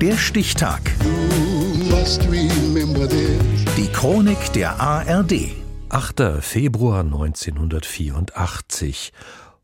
Der Stichtag. Die Chronik der ARD. 8. Februar 1984.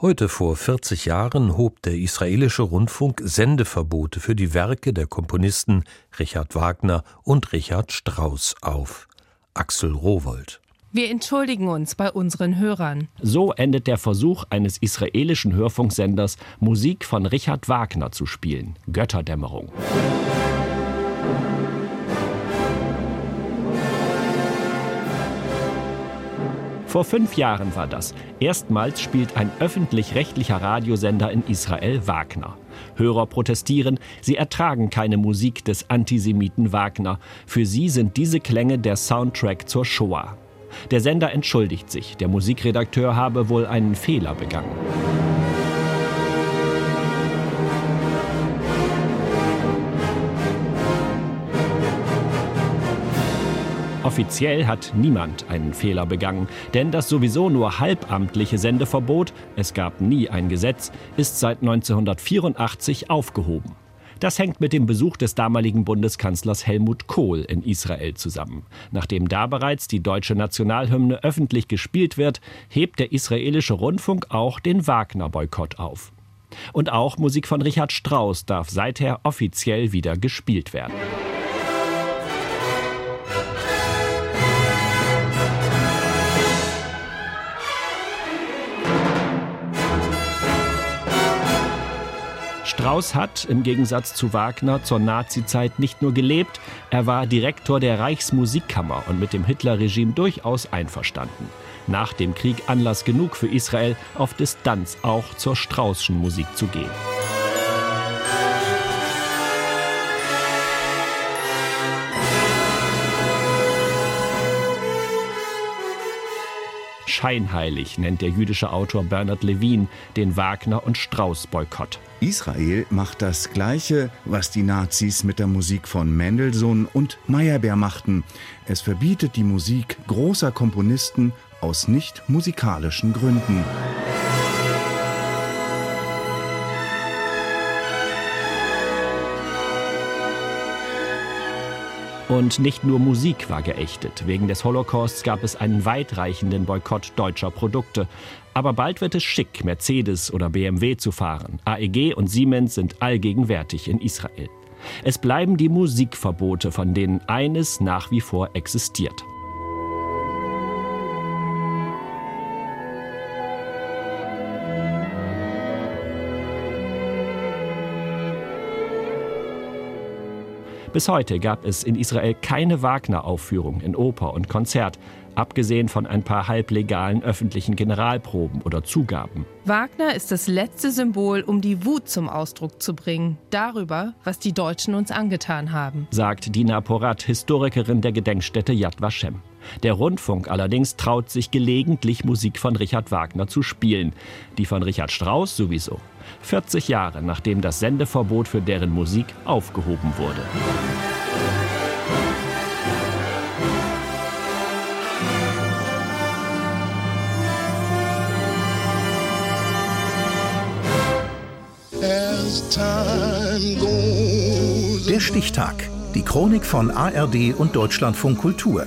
Heute vor 40 Jahren hob der israelische Rundfunk Sendeverbote für die Werke der Komponisten Richard Wagner und Richard Strauss auf. Axel Rowold. Wir entschuldigen uns bei unseren Hörern. So endet der Versuch eines israelischen Hörfunksenders, Musik von Richard Wagner zu spielen. Götterdämmerung. Vor fünf Jahren war das. Erstmals spielt ein öffentlich-rechtlicher Radiosender in Israel Wagner. Hörer protestieren, sie ertragen keine Musik des Antisemiten Wagner. Für sie sind diese Klänge der Soundtrack zur Shoah. Der Sender entschuldigt sich, der Musikredakteur habe wohl einen Fehler begangen. Offiziell hat niemand einen Fehler begangen, denn das sowieso nur halbamtliche Sendeverbot, es gab nie ein Gesetz, ist seit 1984 aufgehoben. Das hängt mit dem Besuch des damaligen Bundeskanzlers Helmut Kohl in Israel zusammen. Nachdem da bereits die deutsche Nationalhymne öffentlich gespielt wird, hebt der israelische Rundfunk auch den Wagner-Boykott auf. Und auch Musik von Richard Strauss darf seither offiziell wieder gespielt werden. Strauss hat, im Gegensatz zu Wagner, zur Nazizeit nicht nur gelebt, er war Direktor der Reichsmusikkammer und mit dem Hitlerregime durchaus einverstanden. Nach dem Krieg Anlass genug für Israel, auf Distanz auch zur Straußschen Musik zu gehen. Scheinheilig, nennt der jüdische Autor Bernard Levin den Wagner- und Strauß-Boykott. Israel macht das Gleiche, was die Nazis mit der Musik von Mendelssohn und Meyerbeer machten. Es verbietet die Musik großer Komponisten aus nicht musikalischen Gründen. Und nicht nur Musik war geächtet. Wegen des Holocausts gab es einen weitreichenden Boykott deutscher Produkte. Aber bald wird es schick, Mercedes oder BMW zu fahren. AEG und Siemens sind allgegenwärtig in Israel. Es bleiben die Musikverbote, von denen eines nach wie vor existiert. Bis heute gab es in Israel keine Wagner-Aufführung in Oper und Konzert, abgesehen von ein paar halblegalen öffentlichen Generalproben oder Zugaben. Wagner ist das letzte Symbol, um die Wut zum Ausdruck zu bringen, darüber, was die Deutschen uns angetan haben, sagt Dina Porat, Historikerin der Gedenkstätte Yad Vashem. Der Rundfunk allerdings traut sich gelegentlich Musik von Richard Wagner zu spielen, die von Richard Strauss sowieso. 40 Jahre nachdem das Sendeverbot für deren Musik aufgehoben wurde. Der Stichtag. Die Chronik von ARD und Deutschlandfunk Kultur.